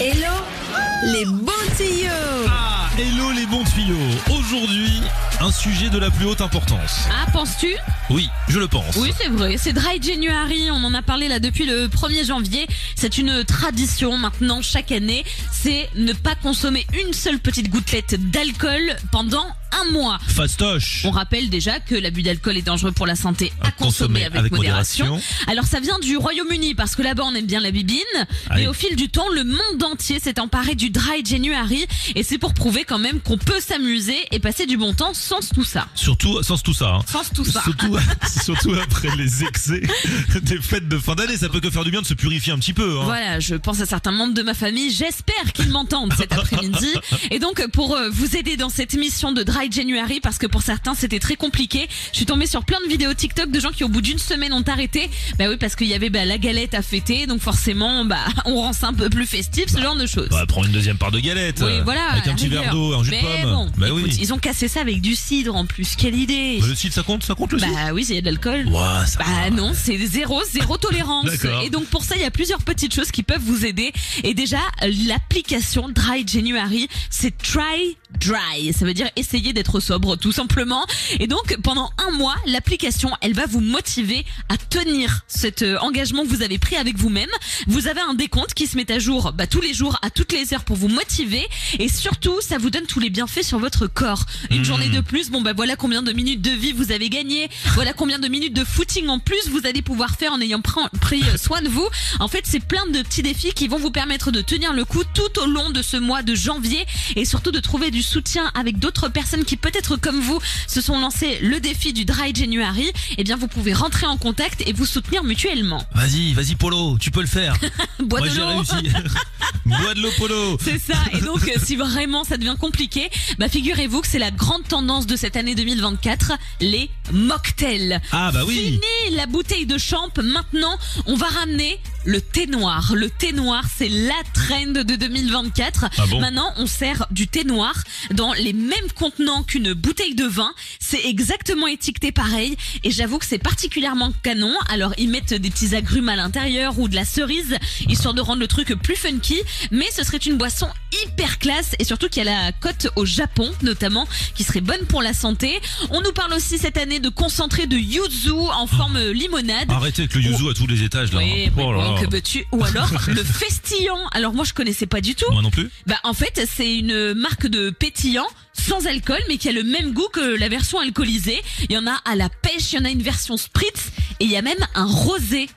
Hello les bons tuyaux Ah, hello les bons tuyaux. Aujourd'hui, un sujet de la plus haute importance. Ah, penses-tu? Oui, je le pense. Oui, c'est vrai. C'est Dry January. On en a parlé là depuis le 1er janvier. C'est une tradition maintenant chaque année. C'est ne pas consommer une seule petite gouttelette d'alcool pendant un mois. Fastoche. On rappelle déjà que l'abus d'alcool est dangereux pour la santé à, À consommer consommer avec, avec modération. modération. Alors ça vient du Royaume-Uni parce que là-bas on aime bien la bibine. Allez. Mais au fil du temps, le monde entier s'est emparé du Dry January et c'est pour prouver quand même qu'on peut s'amuser et passer du bon temps sans tout ça. Surtout, sans tout ça. hein. Sans tout ça. Surtout, surtout après les excès des fêtes de fin d'année, ça peut que faire du bien de se purifier un petit peu. Hein. Voilà, je pense à certains membres de ma famille. J'espère qu'ils m'entendent cet après-midi. Et donc, pour euh, vous aider dans cette mission de Dry January, parce que pour certains, c'était très compliqué, je suis tombée sur plein de vidéos TikTok de gens qui, au bout d'une semaine, ont arrêté. Bah oui, parce qu'il y avait bah, la galette à fêter. Donc, forcément, bah, on rend ça un peu plus festif, ce genre de choses. Bah, prends une deuxième part de galette. Oui, voilà. Avec un petit verre d'eau, un jus de pomme. bon, bah écoute, oui. ils ont cassé ça avec du cidre en plus. Quelle idée. Le cidre, ça compte, ça compte le cidre Bah oui, il y a de l'alcool. Bah va. non, c'est zéro, zéro tolérance. Et donc pour ça, il y a plusieurs petites choses qui peuvent vous aider. Et déjà, l'application Dry January, c'est Try Dry. Ça veut dire essayer d'être sobre, tout simplement. Et donc pendant un mois, l'application, elle va vous motiver à tenir cet euh, engagement que vous avez pris avec vous-même. Vous avez un décompte qui se met à jour bah, tous les jours, à toutes les heures pour vous motiver. Et surtout, ça vous donne tous les bienfaits sur votre corps. Une Mmh. journée de plus, bon bah voilà combien de minutes de vie vous avez gagné. Voilà combien de minutes de footing en plus vous allez pouvoir faire en ayant pr- pris euh, soin de vous. En fait, c'est plein de petits défis qui vont vous permettre de tenir le coup tout au long de ce mois de janvier et surtout de trouver du soutien avec d'autres personnes qui peut-être comme vous se sont lancé le défi du Dry January. Eh bien, vous pouvez rentrer en contact et vous soutenir mutuellement. Vas-y, vas-y, Polo, tu peux le faire. Bois Moi, de l'eau. Bois de l'eau, Polo. C'est ça. Et donc, si vraiment ça devient compliqué, bah figurez-vous que c'est la grande tendance de cette année 2024, les mocktails. Ah, bah oui. Fini la bouteille de champ. Maintenant, on va ramener le thé noir. Le thé noir, c'est la trend de 2024. Ah bon? Maintenant, on sert du thé noir dans les mêmes contenants qu'une bouteille de vin. C'est exactement étiqueté pareil. Et j'avoue que c'est particulièrement canon. Alors, ils mettent des petits agrumes à l'intérieur ou de la cerise, histoire de rendre le truc plus funky. Mais ce serait une boisson hyper classe et surtout qui a la cote au Japon, notamment, qui serait bonne pour la santé. On nous parle aussi cette année de concentré de yuzu en forme limonade. Arrêtez avec le yuzu à tous les étages là. Oui, mais Oh là bon, là. que veux-tu? Ou alors le festillant. Alors moi je connaissais pas du tout. Moi non plus. Bah en fait c'est une marque de pétillant sans alcool mais qui a le même goût que la version alcoolisée. Il y en a à la pêche, il y en a une version spritz et il y a même un rosé